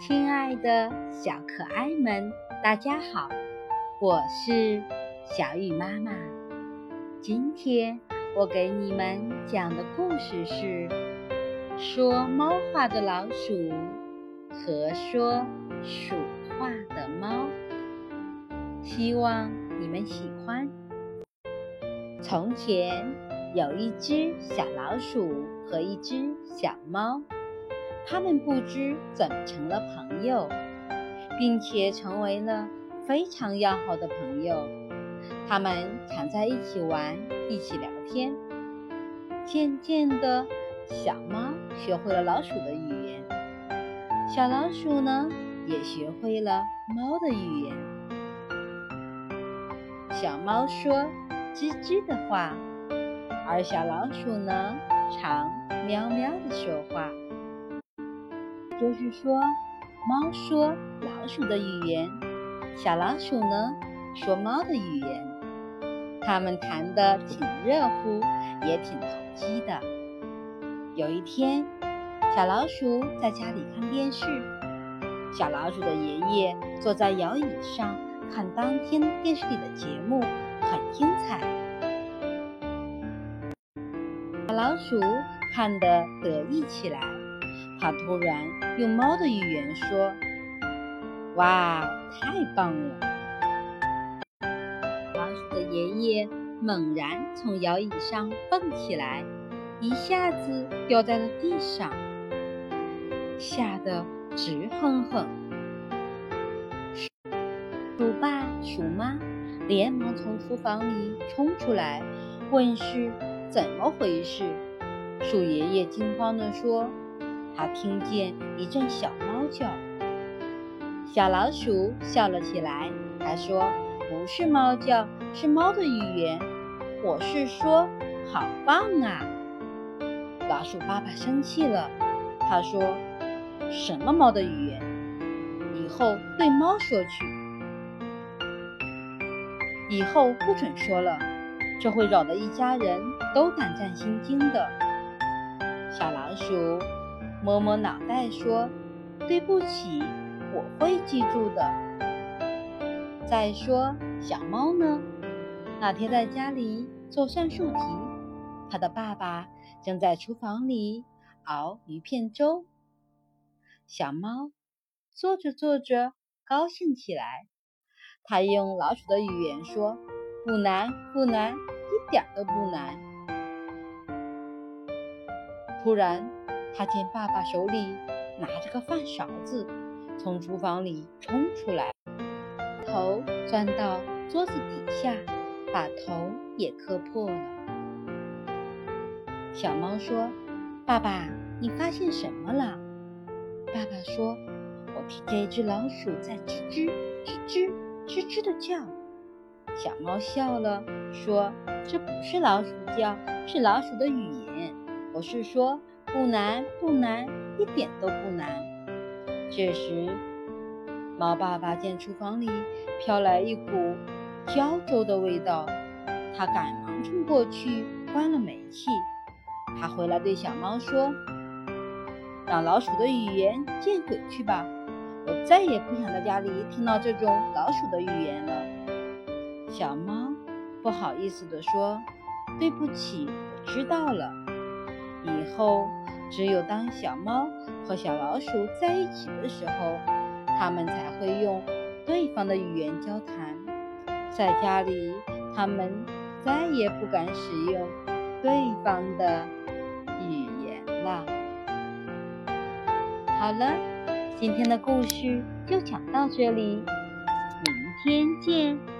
亲爱的小可爱们，大家好，我是小雨妈妈。今天我给你们讲的故事是说猫话的老鼠和说鼠话的猫，希望你们喜欢。从前有一只小老鼠和一只小猫。他们不知怎么成了朋友，并且成为了非常要好的朋友。他们常在一起玩，一起聊天。渐渐的，小猫学会了老鼠的语言，小老鼠呢也学会了猫的语言。小猫说吱吱的话，而小老鼠呢常喵喵的说话。就是说，猫说老鼠的语言，小老鼠呢说猫的语言。他们谈得挺热乎，也挺投机的。有一天，小老鼠在家里看电视，小老鼠的爷爷坐在摇椅上看当天电视里的节目，很精彩。小老鼠看得得意起来。他突然用猫的语言说：“哇，太棒了！”老鼠的爷爷猛然从摇椅上蹦起来，一下子掉在了地上，吓得直哼哼。鼠爸鼠妈连忙从厨房里冲出来，问是怎么回事。鼠爷爷惊慌地说。他听见一阵小猫叫，小老鼠笑了起来。他说：“不是猫叫，是猫的语言。我是说，好棒啊！”老鼠爸爸生气了，他说：“什么猫的语言？以后对猫说去，以后不准说了，这会扰得一家人都胆战心惊的。”小老鼠。摸摸脑袋说：“对不起，我会记住的。”再说小猫呢？那天在家里做算术题，它的爸爸正在厨房里熬鱼片粥。小猫做着做着高兴起来，它用老鼠的语言说：“不难，不难，一点都不难。”突然。他见爸爸手里拿着个饭勺子，从厨房里冲出来，头钻到桌子底下，把头也磕破了。小猫说：“爸爸，你发现什么了？”爸爸说：“我听见一只老鼠在吱吱吱吱吱吱的叫。”小猫笑了，说：“这不是老鼠叫，是老鼠的语言。我是说。”不难，不难，一点都不难。这时，猫爸爸见厨房里飘来一股焦粥的味道，他赶忙冲过去关了煤气。他回来对小猫说：“让老鼠的语言见鬼去吧！我再也不想在家里听到这种老鼠的语言了。”小猫不好意思地说：“对不起，我知道了。”以后，只有当小猫和小老鼠在一起的时候，它们才会用对方的语言交谈。在家里，它们再也不敢使用对方的语言了。好了，今天的故事就讲到这里，明天见。